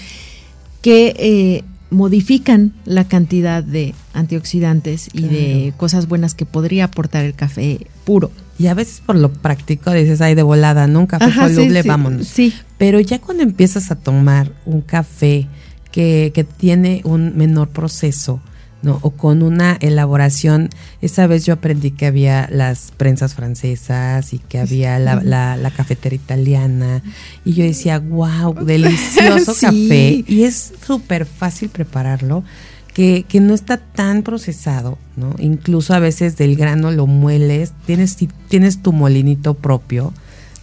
que eh, modifican la cantidad de antioxidantes y de cosas buenas que podría aportar el café puro. Y a veces por lo práctico dices, ay, de volada, ¿no? Un café soluble, vámonos. Sí. Pero ya cuando empiezas a tomar un café que, tiene un menor proceso, ¿no? O con una elaboración. Esa vez yo aprendí que había las prensas francesas y que había la, la, cafetera italiana. Y yo decía, wow, delicioso <laughs> café. Y es súper fácil prepararlo. Que, que, no está tan procesado, ¿no? Incluso a veces del grano lo mueles, tienes, tienes tu molinito propio,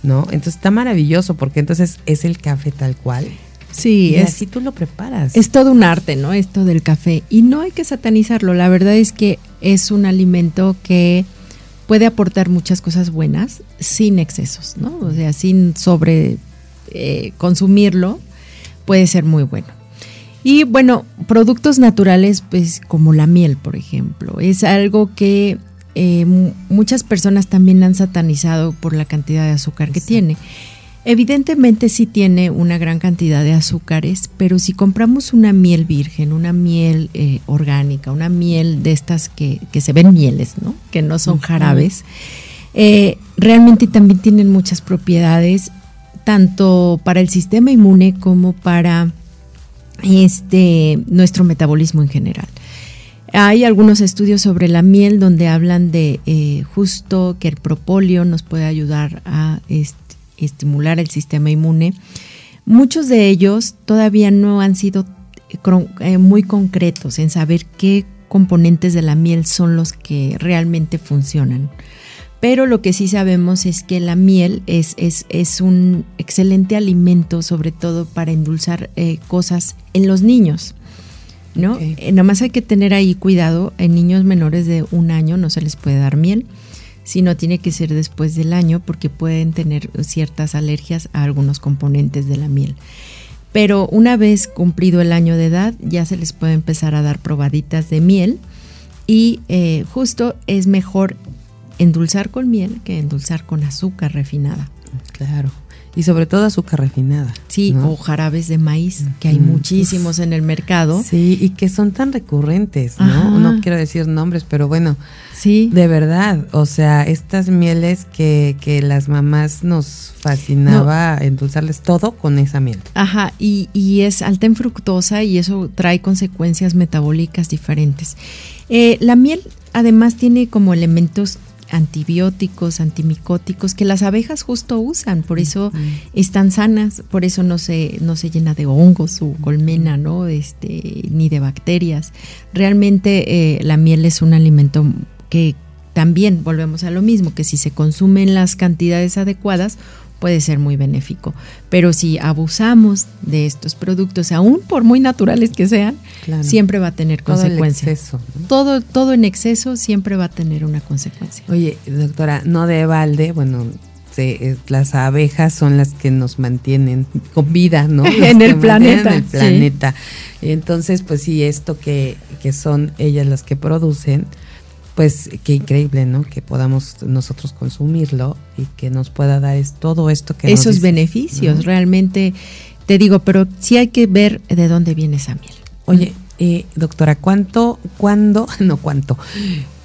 ¿no? Entonces está maravilloso porque entonces es el café tal cual. Sí, y es, así tú lo preparas. Es todo un arte, ¿no? Esto del café. Y no hay que satanizarlo. La verdad es que es un alimento que puede aportar muchas cosas buenas sin excesos, ¿no? O sea, sin sobre eh, consumirlo, puede ser muy bueno. Y bueno, productos naturales, pues como la miel, por ejemplo, es algo que eh, muchas personas también han satanizado por la cantidad de azúcar que tiene. Evidentemente sí tiene una gran cantidad de azúcares, pero si compramos una miel virgen, una miel eh, orgánica, una miel de estas que, se ven mieles, ¿no? Que no son jarabes, eh, realmente también tienen muchas propiedades, tanto para el sistema inmune como para este, nuestro metabolismo en general. Hay algunos estudios sobre la miel donde hablan de eh, justo que el propóleo nos puede ayudar a este, estimular el sistema inmune. Muchos de ellos todavía no han sido eh, muy concretos en saber qué componentes de la miel son los que realmente funcionan. Pero lo que sí sabemos es que la miel es, es, un excelente alimento, sobre todo para endulzar eh, cosas en los niños. ¿no? Eh, nada más hay que tener ahí cuidado, en niños menores de un año no se les puede dar miel sino tiene que ser después del año porque pueden tener ciertas alergias a algunos componentes de la miel. Pero una vez cumplido el año de edad ya se les puede empezar a dar probaditas de miel y eh, justo es mejor endulzar con miel que endulzar con azúcar refinada. Claro. Y sobre todo azúcar refinada. Sí, o jarabes de maíz, que hay muchísimos en el mercado. Sí, y que son tan recurrentes, ¿no? No quiero decir nombres, pero bueno, sí. de verdad, o sea, estas mieles que, que las mamás nos fascinaba endulzarles todo con esa miel. Ajá, y, y es alta en fructosa y eso trae consecuencias metabólicas diferentes. Eh, la miel además tiene como elementos antibióticos, antimicóticos que las abejas justo usan, por eso están sanas, por eso no se, no se llena de hongos su colmena, ¿no? Este, ni de bacterias. Realmente eh, la miel es un alimento que también volvemos a lo mismo, que si se consumen las cantidades adecuadas, puede ser muy benéfico. Pero si abusamos de estos productos, aún por muy naturales que sean, siempre va a tener consecuencias. Todo, todo en exceso siempre va a tener una consecuencia. Oye, doctora, no de balde, bueno, este, las abejas son las que nos mantienen con vida, ¿no? <laughs> en el planeta. En el planeta. Entonces, pues sí, esto que, que son ellas las que producen, pues qué increíble, ¿no? Que podamos nosotros consumirlo y que nos pueda dar es, todo esto que esos beneficios realmente te digo, pero sí hay que ver de dónde viene esa miel. Oye, eh, doctora, ¿cuánto, cuándo, <laughs> no cuánto,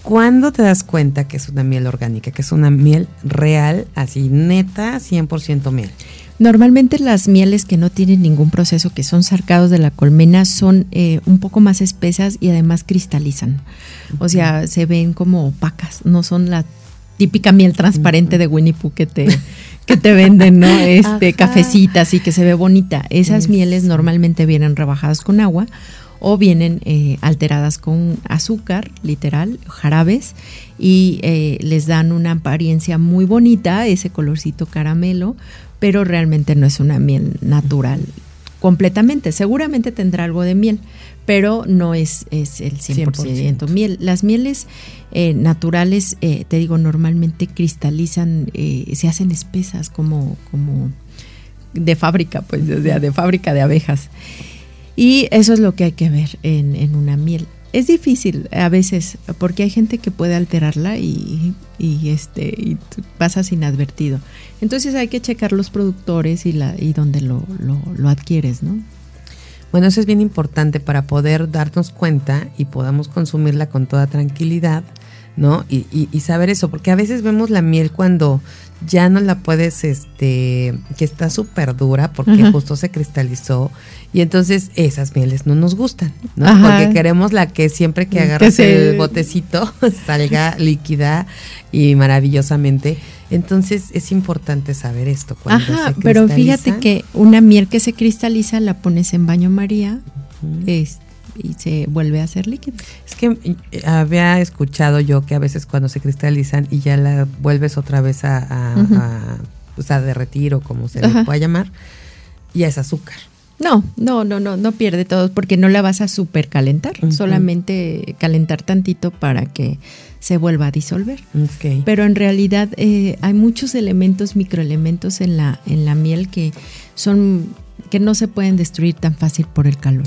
cuándo te das cuenta que es una miel orgánica, que es una miel real, así neta, 100% miel? Normalmente las mieles que no tienen ningún proceso, que son sarcados de la colmena, son eh, un poco más espesas y además cristalizan. O sea, se ven como opacas, no son la típica miel transparente de Winnie Pooh que te, que te venden, ¿no? <laughs> Este, cafecitas y que se ve bonita. Esas mieles normalmente vienen rebajadas con agua o vienen eh, alteradas con azúcar, literal, jarabes, y eh, les dan una apariencia muy bonita, ese colorcito caramelo, pero realmente no es una miel natural completamente. Seguramente tendrá algo de miel, pero no es, es el 100%, miel. Las mieles eh, naturales, eh, te digo, normalmente cristalizan, eh, se hacen espesas como, como de fábrica, pues, de fábrica de abejas. Y eso es lo que hay que ver en, en una miel es difícil a veces porque hay gente que puede alterarla y, este y pasa sin advertido. Entonces hay que checar los productores y la y dónde lo, lo, adquieres, ¿no? Bueno, eso es bien importante para poder darnos cuenta y podamos consumirla con toda tranquilidad, ¿no? Y, y saber eso, porque a veces vemos la miel cuando ya no la puedes, este, que está súper dura porque justo se cristalizó y entonces esas mieles no nos gustan, ¿no? Porque queremos la que siempre que agarras el botecito <laughs> salga líquida y maravillosamente. Entonces es importante saber esto. Cuando Ajá, pero fíjate que una miel que se cristaliza la pones en baño María, este y se vuelve a hacer líquido. Es que eh, había escuchado yo que a veces cuando se cristalizan y ya la vuelves otra vez a, a, pues, derretir o como se le pueda llamar, ya es azúcar. No, no, no, no, no pierde todo porque no la vas a super calentar, solamente calentar tantito para que se vuelva a disolver. Pero en realidad eh, hay muchos elementos, microelementos en la, en la miel que son que no se pueden destruir tan fácil por el calor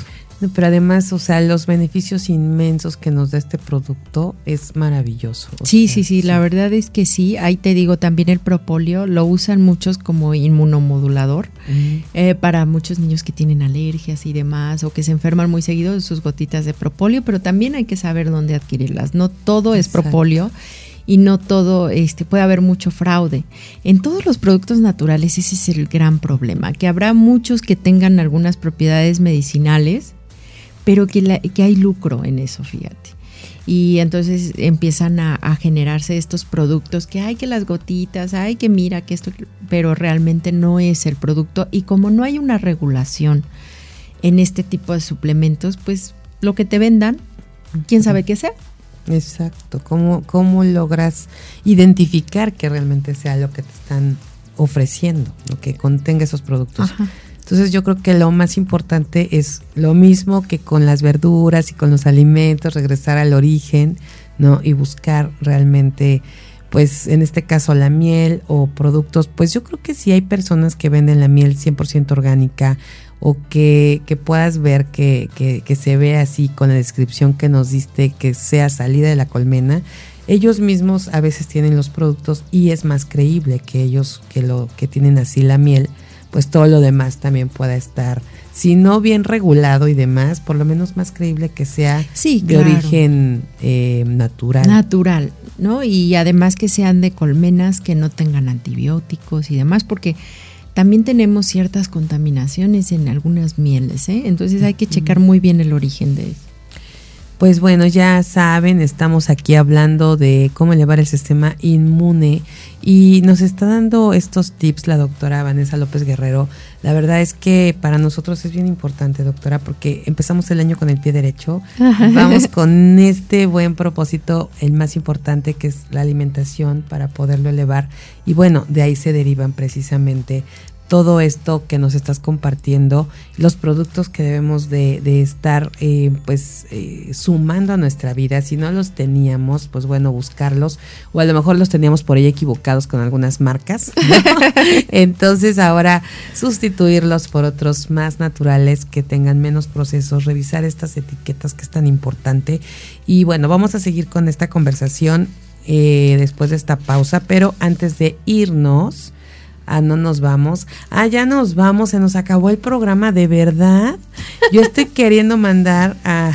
pero además, o sea, los beneficios inmensos que nos da este producto es maravilloso. Sí, sí, sí, la verdad es que sí. Ahí te digo, también el propóleo lo usan muchos como inmunomodulador eh, para muchos niños que tienen alergias y demás o que se enferman muy seguido de sus gotitas de propóleo, pero también hay que saber dónde adquirirlas. No todo es propóleo y no todo, este, puede haber mucho fraude. En todos los productos naturales ese es el gran problema, que habrá muchos que tengan algunas propiedades medicinales pero que, que hay lucro en eso, fíjate. Y entonces empiezan a, generarse estos productos que hay que las gotitas, hay que mira que esto, pero realmente no es el producto. Y como no hay una regulación en este tipo de suplementos, pues lo que te vendan, quién sabe qué sea. Exacto, ¿Cómo, cómo logras identificar que realmente sea lo que te están ofreciendo, lo que contenga esos productos. Entonces yo creo que lo más importante es lo mismo que con las verduras y con los alimentos, regresar al origen, ¿no? Y buscar realmente, pues en este caso la miel o productos, pues yo creo que si hay personas que venden la miel 100% orgánica o que, que puedas ver que, que, que se ve así con la descripción que nos diste, que sea salida de la colmena, ellos mismos a veces tienen los productos y es más creíble que ellos que lo que tienen así la miel pues todo lo demás también pueda estar, si no bien regulado y demás, por lo menos más creíble que sea de origen eh, natural. Natural, ¿no? Y además que sean de colmenas que no tengan antibióticos y demás, porque también tenemos ciertas contaminaciones en algunas mieles, ¿eh? Entonces hay que checar muy bien el origen de eso. Pues bueno, ya saben, estamos aquí hablando de cómo elevar el sistema inmune y nos está dando estos tips la doctora Vanessa López Guerrero. La verdad es que para nosotros es bien importante, doctora, porque empezamos el año con el pie derecho. Vamos <laughs> con este buen propósito, el más importante que es la alimentación para poderlo elevar. Y bueno, de ahí se derivan precisamente todo esto que nos estás compartiendo, los productos que debemos de, estar eh, pues eh, sumando a nuestra vida. Si no los teníamos, pues bueno, buscarlos o a lo mejor los teníamos por ahí equivocados con algunas marcas. <laughs> Entonces ahora sustituirlos por otros más naturales que tengan menos procesos, revisar estas etiquetas que es tan importante. Y bueno, vamos a seguir con esta conversación eh, después de esta pausa, pero antes de irnos Ah, no nos vamos. Ah, ya nos vamos, se nos acabó el programa de verdad. Yo estoy <laughs> queriendo mandar a,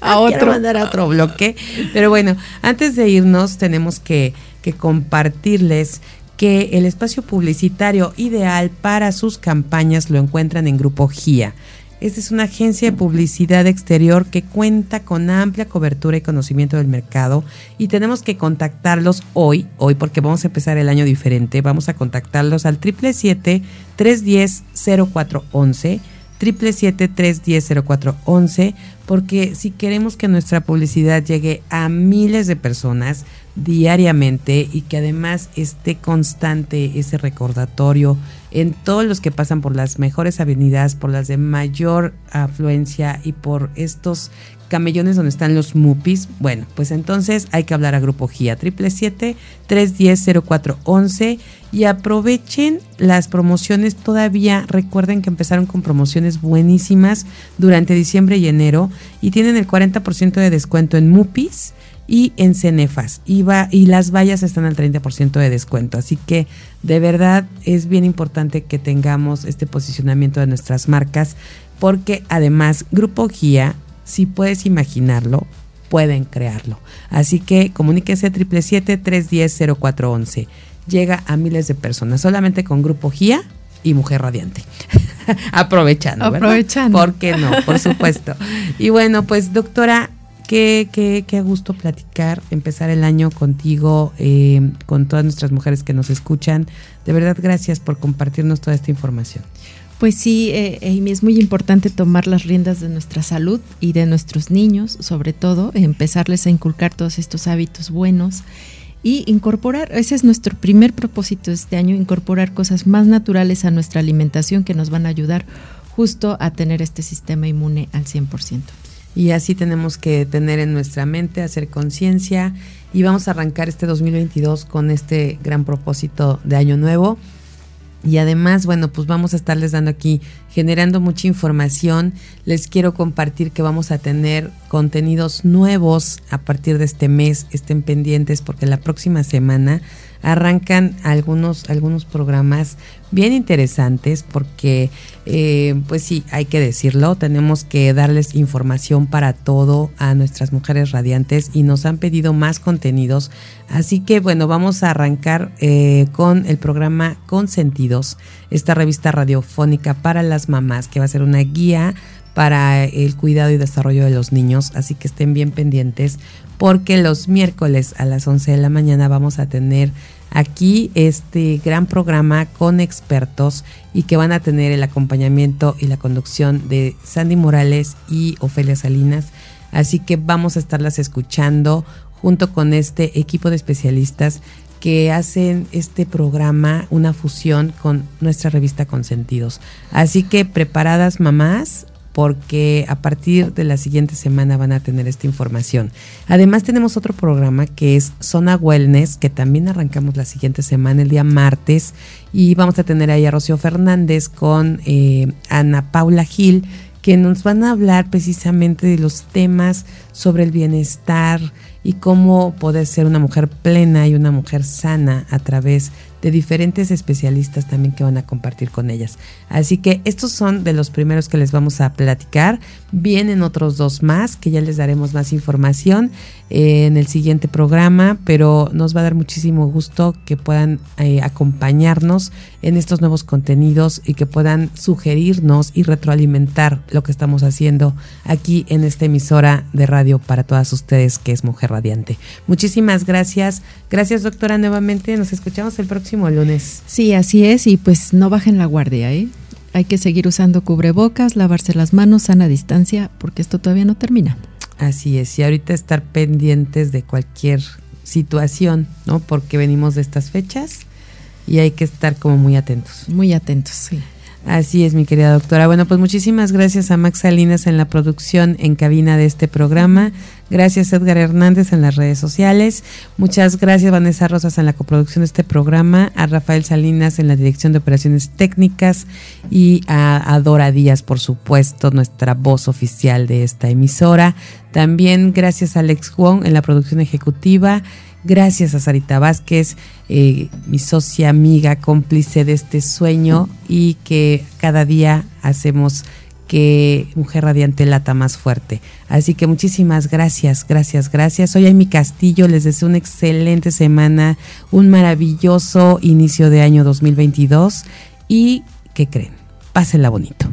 a <laughs> otro. mandar a otro bloque. Pero bueno, antes de irnos, tenemos que, que compartirles que el espacio publicitario ideal para sus campañas lo encuentran en Grupo GIA. Esta es una agencia de publicidad exterior que cuenta con amplia cobertura y conocimiento del mercado y tenemos que contactarlos hoy, hoy porque vamos a empezar el año diferente. Vamos a contactarlos al 777-310-0411, 777-310-0411, porque si queremos que nuestra publicidad llegue a miles de personas diariamente y que además esté constante ese recordatorio, en todos los que pasan por las mejores avenidas, por las de mayor afluencia y por estos camellones donde están los MUPIs, bueno, pues entonces hay que hablar a Grupo GIA, 777-310-0411 y aprovechen las promociones. Todavía, recuerden que empezaron con promociones buenísimas durante diciembre y enero y tienen el 40% de descuento en MUPIs y en Cenefas. Y, y las vallas están al 30% de descuento. Así que de verdad es bien importante que tengamos este posicionamiento de nuestras marcas porque además Grupo Guía, si puedes imaginarlo, pueden crearlo. Así que comuníquese a 777-310-0411. Llega a miles de personas solamente con Grupo GIA y Mujer Radiante. <laughs> Aprovechando. Aprovechando. ¿Por qué no? Por supuesto. <laughs> Y bueno, pues doctora, Qué, qué, qué gusto platicar, empezar el año contigo, eh, con todas nuestras mujeres que nos escuchan. De verdad, gracias por compartirnos toda esta información. Pues sí, eh, Amy, es muy importante tomar las riendas de nuestra salud y de nuestros niños, sobre todo, empezarles a inculcar todos estos hábitos buenos y incorporar, ese es nuestro primer propósito este año, incorporar cosas más naturales a nuestra alimentación que nos van a ayudar justo a tener este sistema inmune al 100%. Y así tenemos que tener en nuestra mente, hacer conciencia y vamos a arrancar este 2022 con este gran propósito de año nuevo. Y además, bueno, pues vamos a estarles dando aquí, generando mucha información. Les quiero compartir que vamos a tener contenidos nuevos a partir de este mes. Estén pendientes porque la próxima semana arrancan algunos, algunos programas bien interesantes porque, eh, pues sí, hay que decirlo, tenemos que darles información para todo a nuestras mujeres radiantes y nos han pedido más contenidos. Así que, bueno, vamos a arrancar eh, con el programa Consentidos, esta revista radiofónica para las mamás, que va a ser una guía para el cuidado y desarrollo de los niños, así que estén bien pendientes porque los miércoles a las 11 de la mañana vamos a tener aquí este gran programa con expertos y que van a tener el acompañamiento y la conducción de Sandy Morales y Ofelia Salinas. Así que vamos a estarlas escuchando junto con este equipo de especialistas que hacen este programa una fusión con nuestra revista Consentidos. Así que preparadas mamás, porque a partir de la siguiente semana van a tener esta información. Además tenemos otro programa que es Zona Wellness, que también arrancamos la siguiente semana, el día martes, y vamos a tener ahí a Rocío Fernández con eh, Ana Paula Gil, que nos van a hablar precisamente de los temas sobre el bienestar y cómo poder ser una mujer plena y una mujer sana a través de diferentes especialistas también que van a compartir con ellas. Así que estos son de los primeros que les vamos a platicar. Vienen otros dos más que ya les daremos más información eh, en el siguiente programa, pero nos va a dar muchísimo gusto que puedan eh, acompañarnos en estos nuevos contenidos y que puedan sugerirnos y retroalimentar lo que estamos haciendo aquí en esta emisora de radio para todas ustedes que es Mujer Radiante. Muchísimas gracias. Gracias doctora nuevamente. Nos escuchamos el próximo lunes. Sí, así es, y pues no bajen la guardia, ¿eh? Hay que seguir usando cubrebocas, lavarse las manos, sana distancia, porque esto todavía no termina. Así es, y ahorita estar pendientes de cualquier situación, ¿no? Porque venimos de estas fechas y hay que estar como muy atentos. Muy atentos, sí. Así es, mi querida doctora. Bueno, pues muchísimas gracias a Max Salinas en la producción en cabina de este programa. Gracias Edgar Hernández en las redes sociales. Muchas gracias Vanessa Rosas en la coproducción de este programa, a Rafael Salinas en la dirección de operaciones técnicas y a, Dora Díaz, por supuesto, nuestra voz oficial de esta emisora. También gracias a Alex Wong en la producción ejecutiva Gracias a Sarita Vázquez, eh, mi socia, amiga, cómplice de este sueño y que cada día hacemos que Mujer Radiante lata más fuerte. Así que muchísimas gracias, gracias, gracias. Soy Amy Castillo, les deseo una excelente semana, un maravilloso inicio de año 2022 y, ¿qué creen? Pásenla bonito.